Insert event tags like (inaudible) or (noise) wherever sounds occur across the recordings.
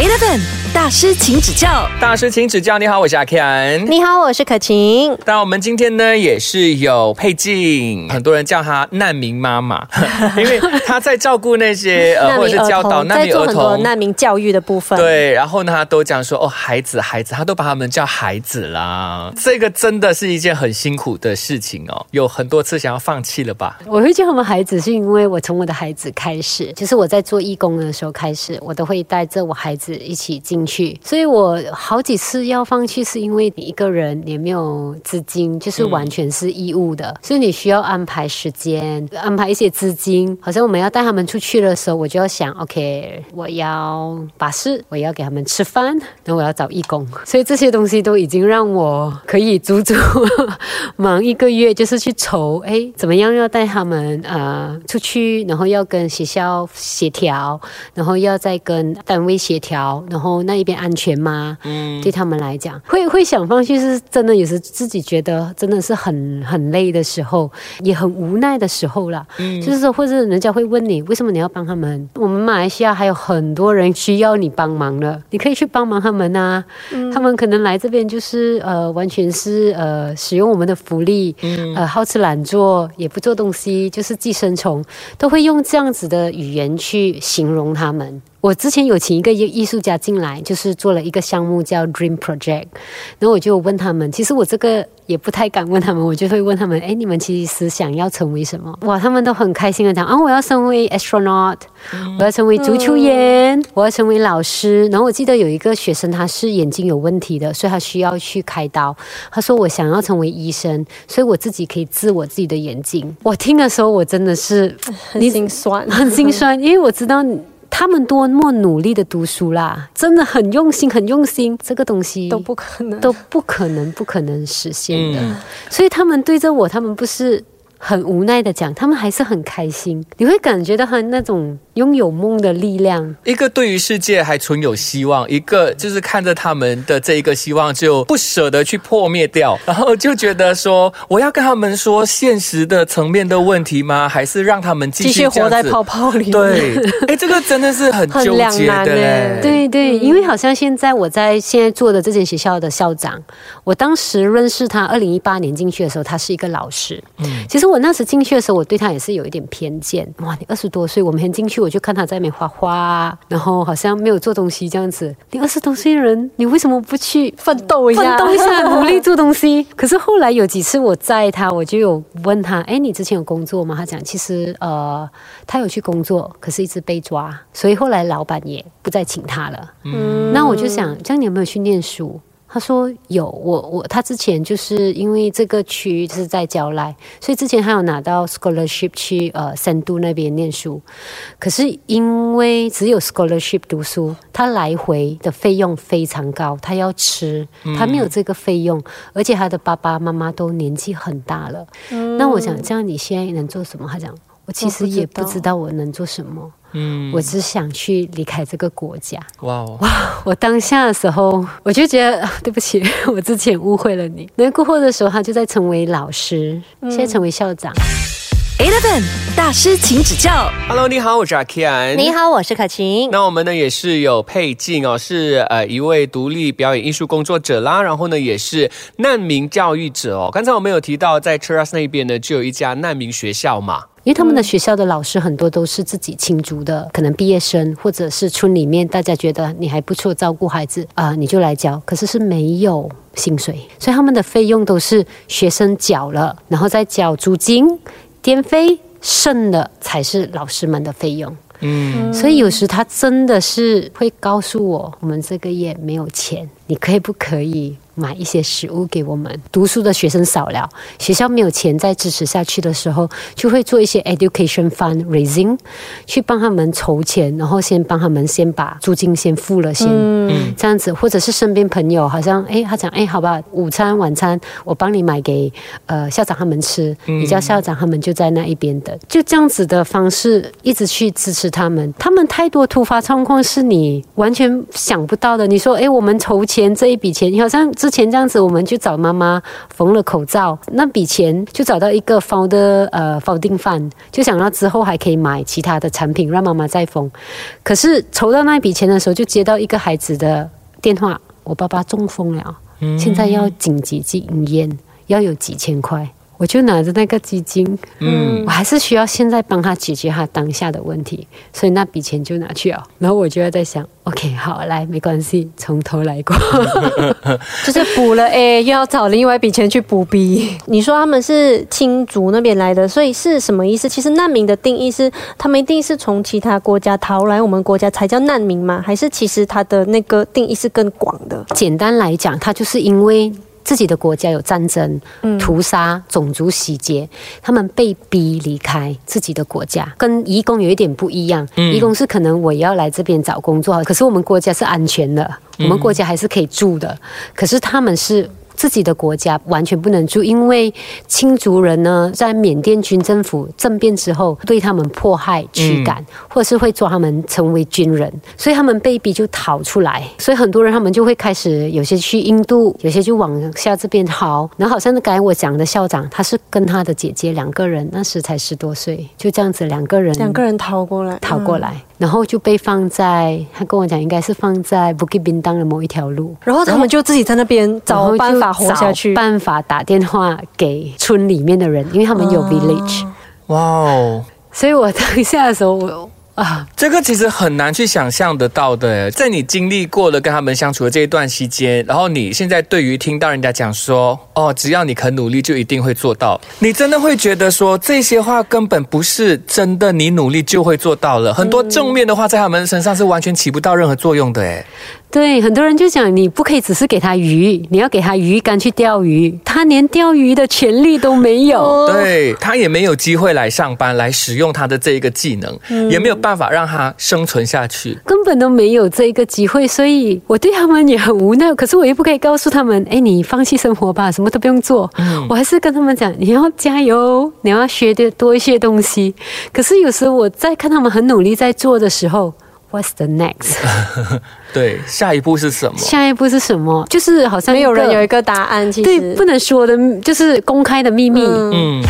8 FM. 大师，请指教。大师，请指教。你好，我是阿 Ken。你好，我是可晴。当然，我们今天呢也是有佩静，很多人叫她难民妈妈，(laughs) 因为她在照顾那些 (laughs) 呃，或者是教导难民儿做很多童。难民教育的部分。，对，然后呢，她都讲说哦，孩子，孩子，她都把他们叫孩子啦。这个真的是一件很辛苦的事情哦，有很多次想要放弃了吧？我会叫他们孩子，是因为我从我的孩子开始，就是我在做义工的时候开始，我都会带着我孩子一起进去。所以我好几次要放弃，是因为你一个人也没有资金，就是完全是义务的，所以你需要安排时间，安排一些资金。好像我们要带他们出去的时候，我就要想，OK，我要把事，我要给他们吃饭，然后我要找义工，所以这些东西都已经让我可以足足忙一个月，就是去筹，哎，怎么样要带他们呃出去，然后要跟学校协调，然后要再跟单位协调，然后那一边安全吗？嗯，对他们来讲，会会想放弃，是真的，也是自己觉得真的是很很累的时候，也很无奈的时候啦。嗯，就是说，或者人家会问你，为什么你要帮他们？我们马来西亚还有很多人需要你帮忙的，你可以去帮忙他们啊。他们可能来这边就是呃，完全是呃使用我们的福利，呃好吃懒做，也不做东西，就是寄生虫，都会用这样子的语言去形容他们。我之前有请一个艺艺术家进来，就是做了一个项目叫 Dream Project，然后我就问他们，其实我这个也不太敢问他们，我就会问他们，哎，你们其实想要成为什么？哇，他们都很开心的讲，啊，我要成为 astronaut，我要成为足球员，我要成为老师。然后我记得有一个学生他是眼睛有问题的，所以他需要去开刀。他说我想要成为医生，所以我自己可以治我自己的眼睛。我听的时候，我真的是很心酸。(laughs) 很心酸，因为我知道他们多么努力的读书啦，真的很用心，很用心，这个东西都不可能，都不可能，不可能实现的。嗯所以他们对着我，他们不是很无奈的讲，他们还是很开心。你会感觉到他那种拥有梦的力量。一个对于世界还存有希望，一个就是看着他们的这一个希望就不舍得去破灭掉，然后就觉得说，我要跟他们说现实的层面的问题吗？还是让他们继继续活在泡泡里。，对，(laughs) 哎，这个真的是很很纠结的。对对，因为好像现在我在现在做的这间学校的校长，我当时认识他，二零一八年进去的时候，他是一个老师。嗯，其实我那时进去的时候，我对他也是有一点偏见。哇，你二十多岁，我们先进去我就看他在那边画画，然后好像没有做东西这样子。你二十多岁的人，你为什么不去奋斗一下，奋斗一下，(laughs) 努力做东西。可是后来有几次我载他，我就有问他：“哎，你之前有工作吗？”他讲：“其实呃，他有去工作，可是一直被抓，所以后来老板也不再请他了。”嗯那我就想，这样你有没有去念书？他说有，我我他之前就是因为这个区是在交来，所以之前他有拿到 scholarship 去呃深度那边念书，可是因为只有 scholarship 读书，他来回的费用非常高，他要吃，他没有这个费用，而且他的爸爸妈妈都年纪很大了。那我想，这样你现在能做什么？他讲，我其实也不知道我能做什么，嗯，我只想去离开这个国家。哇哦，哇我当下的时候，我就觉得、啊对不起，(laughs) 我之前误会了你。那过后的时候，他就在成为老师，现在成为校长。Eleven 大师，请指教。Hello，你好，我是阿 Kian。你好，我是可晴。那我们呢也是有佩静哦，是呃一位独立表演艺术工作者啦，然后呢也是难民教育者哦。刚才我们有提到在 Cheras 那边呢就有一家难民学校嘛，因为他们的学校的老师很多都是自己亲族的，可能毕业生，或者是村里面大家觉得你还不错，照顾孩子啊、你就来教，可是是没有薪水，所以他们的费用都是学生缴了，然后再缴租金、电费，剩的才是老师们的费用。嗯，所以有时他真的是会告诉我，我们这个月没有钱，你可以不可以买一些食物给我们？读书的学生少了，学校没有钱再支持下去的时候，就会做一些 education fund raising，去帮他们筹钱，然后先帮他们先把租金先付了先，嗯这样子，或者是身边朋友好像哎，他讲哎，好吧，午餐晚餐我帮你买给呃校长他们吃，你叫校长他们就在那一边等，就这样子的方式一直去支持他们。他们太多突发状况是你完全想不到的。你说哎，我们筹钱。连这一笔钱，好像之前这样子，我们就找妈妈缝了口罩，那笔钱就找到一个 found 呃，founder，就想到之后还可以买其他的产品让妈妈再缝。可是筹到那一笔钱的时候，就接到一个孩子的电话，我爸爸中风了，现在要紧急进医院，要有几千块。我就拿着那个基金，嗯，我还是需要现在帮他解决他当下的问题，所以那笔钱就拿去了。然后我就要在想，OK，好，来，没关系，从头来过。(laughs) 就是补了 A，(laughs) 又要找另外一笔钱去补 B。你说他们是亲族那边来的，所以是什么意思？其实难民的定义是，他们一定是从其他国家逃来我们国家才叫难民吗？还是其实他的那个定义是更广的？简单来讲，他就是因为。自己的国家有战争、屠杀、种族洗劫，他们被逼离开自己的国家，跟移工有一点不一样。移工是可能我要来这边找工作，可是我们国家是安全的，我们国家还是可以住的。可是他们是。自己的国家完全不能住，因为青族人呢，在缅甸军政府政变之后，对他们迫害、驱赶，或者是会抓他们成为军人，所以他们被逼就逃出来。所以很多人他们就会开始，有些去印度，有些就往下这边逃。然后好像刚才我讲的校长，他是跟他的姐姐两个人，那时才十多岁，就这样子两个人，两个人逃过来，逃过来。然后就被放在，他跟我讲，应该是放在 Bukit Bintang 的某一条路。然后他们就自己在那边找办法活下去，办法打电话给村里面的人，因为他们有 village。哇哦！所以我当下的时候，我。啊，这个其实很难去想象得到的。在你经历过了跟他们相处的这一段期间，然后你现在对于听到人家讲说，哦，只要你肯努力，就一定会做到，你真的会觉得说这些话根本不是真的，你努力就会做到了。很多正面的话在他们身上是完全起不到任何作用的，哎。对，很多人就讲你不可以只是给他鱼，你要给他鱼竿去钓鱼，他连钓鱼的权利都没有，对他也没有机会来上班来使用他的这一个技能，也没有办法让他生存下去，根本都没有这一个机会，所以我对他们也很无奈。可是我又不可以告诉他们，哎，你放弃生活吧，什么都不用做。我还是跟他们讲，你要加油，你要学的多一些东西。可是有时候我在看他们很努力在做的时候。What's the next？(laughs) 对，下一步是什么？下一步是什么？就是好像没有人有一个答案，其实对，不能说的，就是公开的秘密。嗯。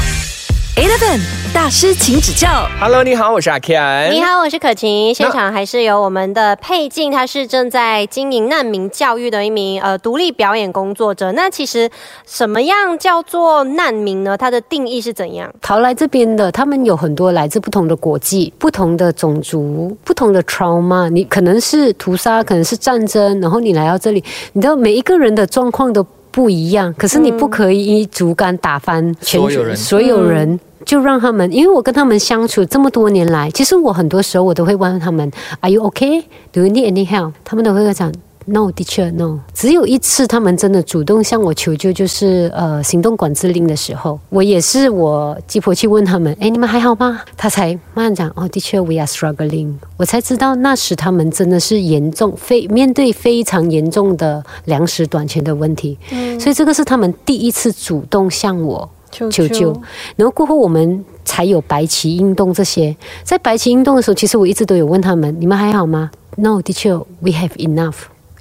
Eleven 大师，请指教。Hello，你好，我是阿 Ken。你好，我是可晴。现场还是有我们的佩静，她是正在经营难民教育的一名呃独立表演工作者。那其实什么样叫做难民呢？它的定义是怎样？逃来这边的，他们有很多来自不同的国际、不同的种族、不同的 trauma。你可能是屠杀，可能是战争，然后你来到这里，你知道每一个人的状况都。不一样，可是你不可以一竹竿打翻全所有人，所有人就让他们，因为我跟他们相处这么多年来，其实我很多时候我都会问他们，Are you okay? Do you need any help? 他们都会讲。No，的确 no。只有一次，他们真的主动向我求救，就是呃行动管制令的时候，我也是我鸡婆去问他们，哎，你们还好吗？他才慢慢讲，哦，的确，we are struggling。我才知道那时他们真的是严重，非面对非常严重的粮食短缺的问题。嗯，所以这个是他们第一次主动向我求救。然后过后我们才有白旗运动这些。在白旗运动的时候，其实我一直都有问他们，你们还好吗？No，的确，we have enough。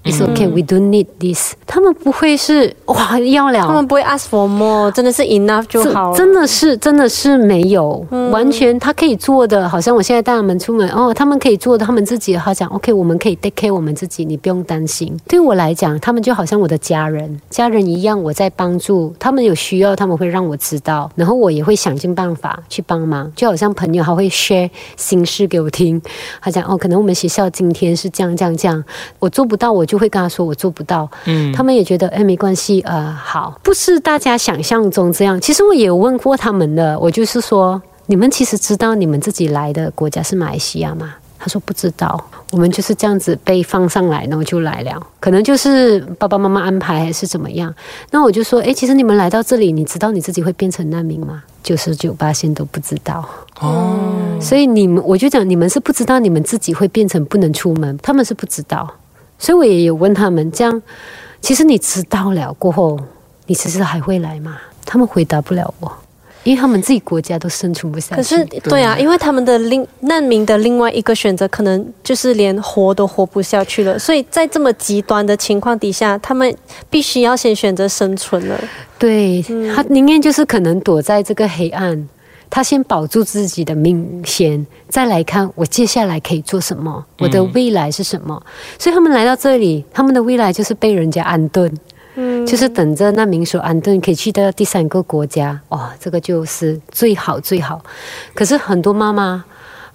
It's okay, we don't need this。他们不会是哇要了，他们不会 ask for more，真的是 enough 就好。真的是真的是没有，完全他可以做的，好像我现在带他们出门哦，他们可以做的，他们自己好讲 OK，我们可以 take care 我们自己，你不用担心。对我来讲，他们就好像我的家人，家人一样，我在帮助他们有需要，他们会让我知道，然后我也会想尽办法去帮忙，就好像朋友，他会 share 心事给我听，他讲哦，可能我们学校今天是这样这样这样，我做不到我。就会跟他说我做不到，嗯，他们也觉得哎没关系，呃好，不是大家想象中这样。其实我也有问过他们的，我就是说，你们其实知道你们自己来的国家是马来西亚吗？他说不知道，我们就是这样子被放上来，然后就来了，可能就是爸爸妈妈安排还是怎么样。那我就说，哎，其实你们来到这里，你知道你自己会变成难民吗？九十九八线都不知道哦，所以你们我就讲，你们是不知道你们自己会变成不能出门，他们是不知道。所以我也有问他们，这样其实你知道了过后，你其实还会来吗？他们回答不了我。因为他们自己国家都生存不下去。可是，对啊，因为他们的另难民的另外一个选择，可能就是连活都活不下去了。所以在这么极端的情况底下，他们必须要先选择生存了。对他宁愿就是可能躲在这个黑暗，他先保住自己的命先，再来看我接下来可以做什么，我的未来是什么。所以他们来到这里，他们的未来就是被人家安顿。嗯，就是等着难民所安顿，可以去到第三个国家，哇，这个就是最好最好。可是很多妈妈、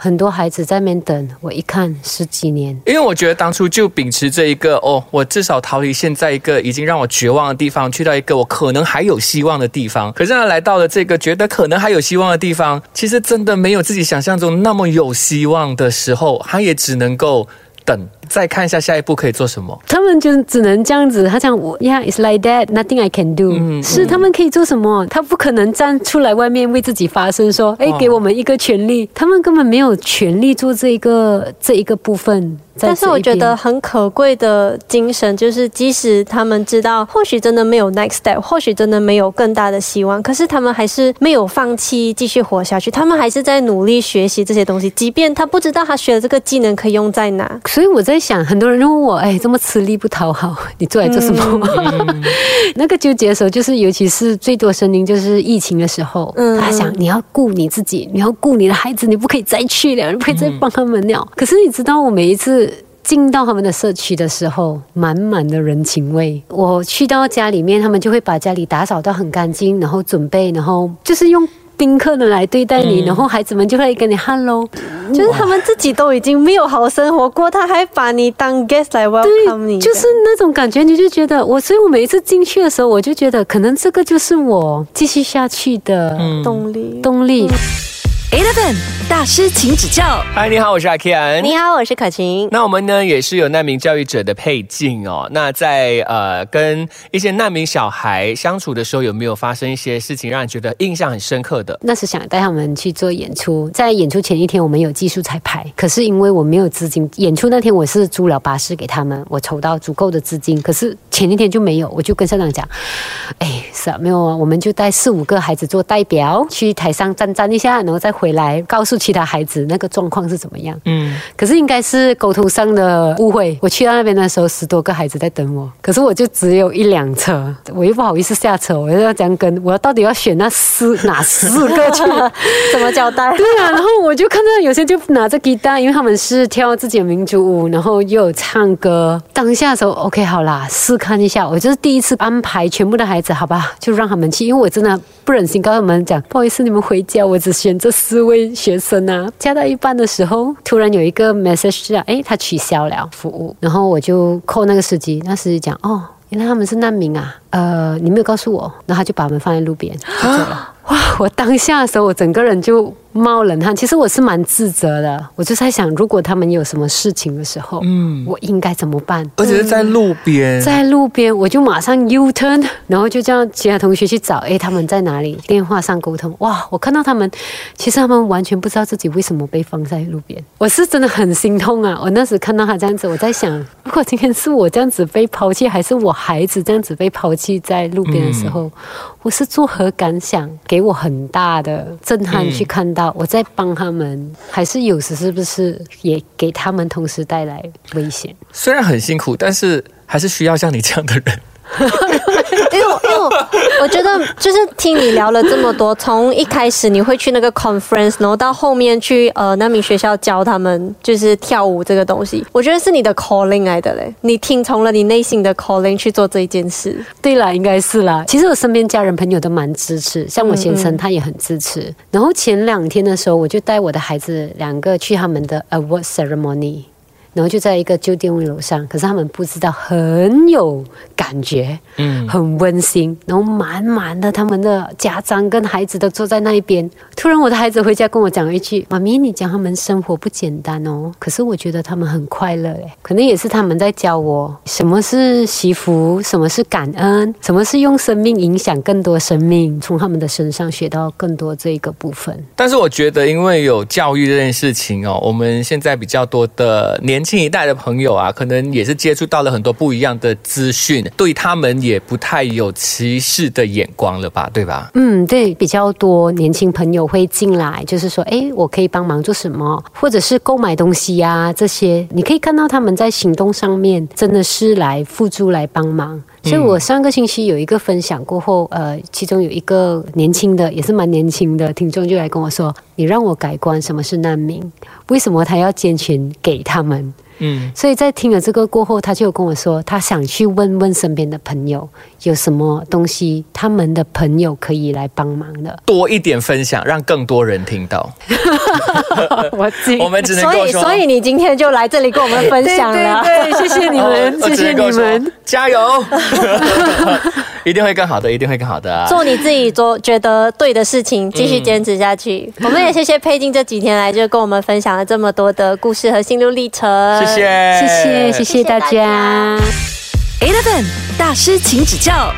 很多孩子在那边等，我一看十几年。因为我觉得当初就秉持这一个哦，我至少逃离现在一个已经让我绝望的地方，去到一个我可能还有希望的地方。可是他来到了这个觉得可能还有希望的地方，其实真的没有自己想象中那么有希望的时候，他也只能够等。再看一下下一步可以做什么？他们就只能这样子。他讲我，Yeah，it's like that. Nothing I can do. 是他们可以做什么？他不可能站出来外面为自己发声，说，哎，给我们一个权利。他们根本没有权利做这一个这一个部分。但是我觉得很可贵的精神，就是即使他们知道或许真的没有 next step，或许真的没有更大的希望，可是他们还是没有放弃继续活下去。他们还是在努力学习这些东西，即便他不知道他学的这个技能可以用在哪。所以我在。在想，很多人问我，哎，这么吃力不讨好，(laughs) 你做来做什么？(laughs) 那个纠结的时候，就是尤其是最多声音，就是疫情的时候，嗯他想你要顾你自己，你要顾你的孩子，你不可以再去了，你不可以再帮他们了。可是你知道，我每一次进到他们的社区的时候，满满的人情味。我去到家里面，他们就会把家里打扫到很干净，然后准备，然后就是用。宾客的来对待你，然后孩子们就会跟你 hello，就是他们自己都已经没有好生活过，他还把你当 guest 来 welcome 你，就是那种感觉，你就觉得我，所以我每一次进去的时候，我就觉得可能这个就是我继续下去的动力，动力。Eleven 大师，请指教。嗨，你好，我是阿 Ken。你好，我是可晴。那我们呢，也是有难民教育者的配镜哦。那在呃，跟一些难民小孩相处的时候，有没有发生一些事情让你觉得印象很深刻的？那是想带他们去做演出，在演出前一天，我们有技术彩排。可是因为我没有资金，演出那天我是租了巴士给他们，我筹到足够的资金。可是前一天就没有，我就跟校长讲，哎，是啊，没有啊，我们就带四五个孩子做代表去台上站站一下，然后再回。回来告诉其他孩子那个状况是怎么样？嗯，可是应该是沟通上的误会。我去到那边的时候，十多个孩子在等我，可是我就只有一辆车，我又不好意思下车，我又要这样跟，我要到底要选那四哪四个去？(laughs) 怎么交代？(laughs) 对啊，然后我就看到有些就拿着吉他，因为他们是跳自己的民族舞，然后又有唱歌。当下的时候，OK，好啦，试看一下。我就是第一次安排全部的孩子，好吧，就让他们去，因为我真的不忍心告诉他们讲，不好意思，你们回家，我只选这四。位学生啊，加到一半的时候，突然有一个 message 啊，哎，他取消了服务，然后我就 call 那个司机，那司机讲，哦，原来他们是难民啊，呃，你没有告诉我，然后他就把我们放在路边就走了。哇，我当下的时候，我整个人就。冒冷汗，其实我是蛮自责的。我就在想，如果他们有什么事情的时候，嗯，我应该怎么办？而且是在路边，在路边，我就马上 U turn，然后就叫其他同学去找，哎，他们在哪里？电话上沟通。哇，我看到他们，其实他们完全不知道自己为什么被放在路边。我是真的很心痛啊！我那时看到他这样子，我在想，如果今天是我这样子被抛弃，还是我孩子这样子被抛弃在路边的时候，我是作何感想？给我很大的震撼，去看到。我在帮他们，还是有时是不是也给他们同时带来危险？虽然很辛苦，但是还是需要像你这样的人。(laughs) 因为，因为我觉得，就是听你聊了这么多，从一开始你会去那个 conference，然后到后面去呃那名学校教他们就是跳舞这个东西，我觉得是你的 calling 来的嘞。你听从了你内心的 calling 去做这一件事。对啦，应该是啦。其实我身边家人朋友都蛮支持，像我先生他也很支持。然后前两天的时候，我就带我的孩子两个去他们的 award ceremony。然后就在一个旧店位楼上，可是他们不知道很有感觉，嗯，很温馨，然后满满的他们的家长跟孩子都坐在那一边。突然我的孩子回家跟我讲一句：“妈咪，你讲他们生活不简单哦，可是我觉得他们很快乐诶，可能也是他们在教我什么是惜福，什么是感恩，什么是用生命影响更多生命，从他们的身上学到更多这一个部分。但是我觉得，因为有教育这件事情哦，我们现在比较多的年。轻一代的朋友啊，可能也是接触到了很多不一样的资讯，对他们也不太有歧视的眼光了吧，对吧？嗯，对，比较多年轻朋友会进来，就是说，哎，我可以帮忙做什么，或者是购买东西呀、这些，你可以看到他们在行动上面真的是来付诸来帮忙。所以我上个星期有一个分享过后，呃，其中有一个年轻的，也是蛮年轻的听众就来跟我说：“你让我改观什么是难民，为什么他要捐钱给他们？”嗯，所以在听了这个过后，他就跟我说，他想去问问身边的朋友，有什么东西他们的朋友可以来帮忙的。多一点分享，让更多人听到。(laughs) 我自我们只能所以，够说，所以你今天就来这里跟我们分享了。对对，谢谢你哦们，谢谢你们。加油，(laughs) (laughs) 一定会更好的，一定会更好的。做你自己做觉得对的事情，继续坚持下去。我们也谢谢佩静这几天来就跟我们分享了这么多的故事和心路历程。谢谢，谢谢，谢谢大家。Eleven 大师，请指教。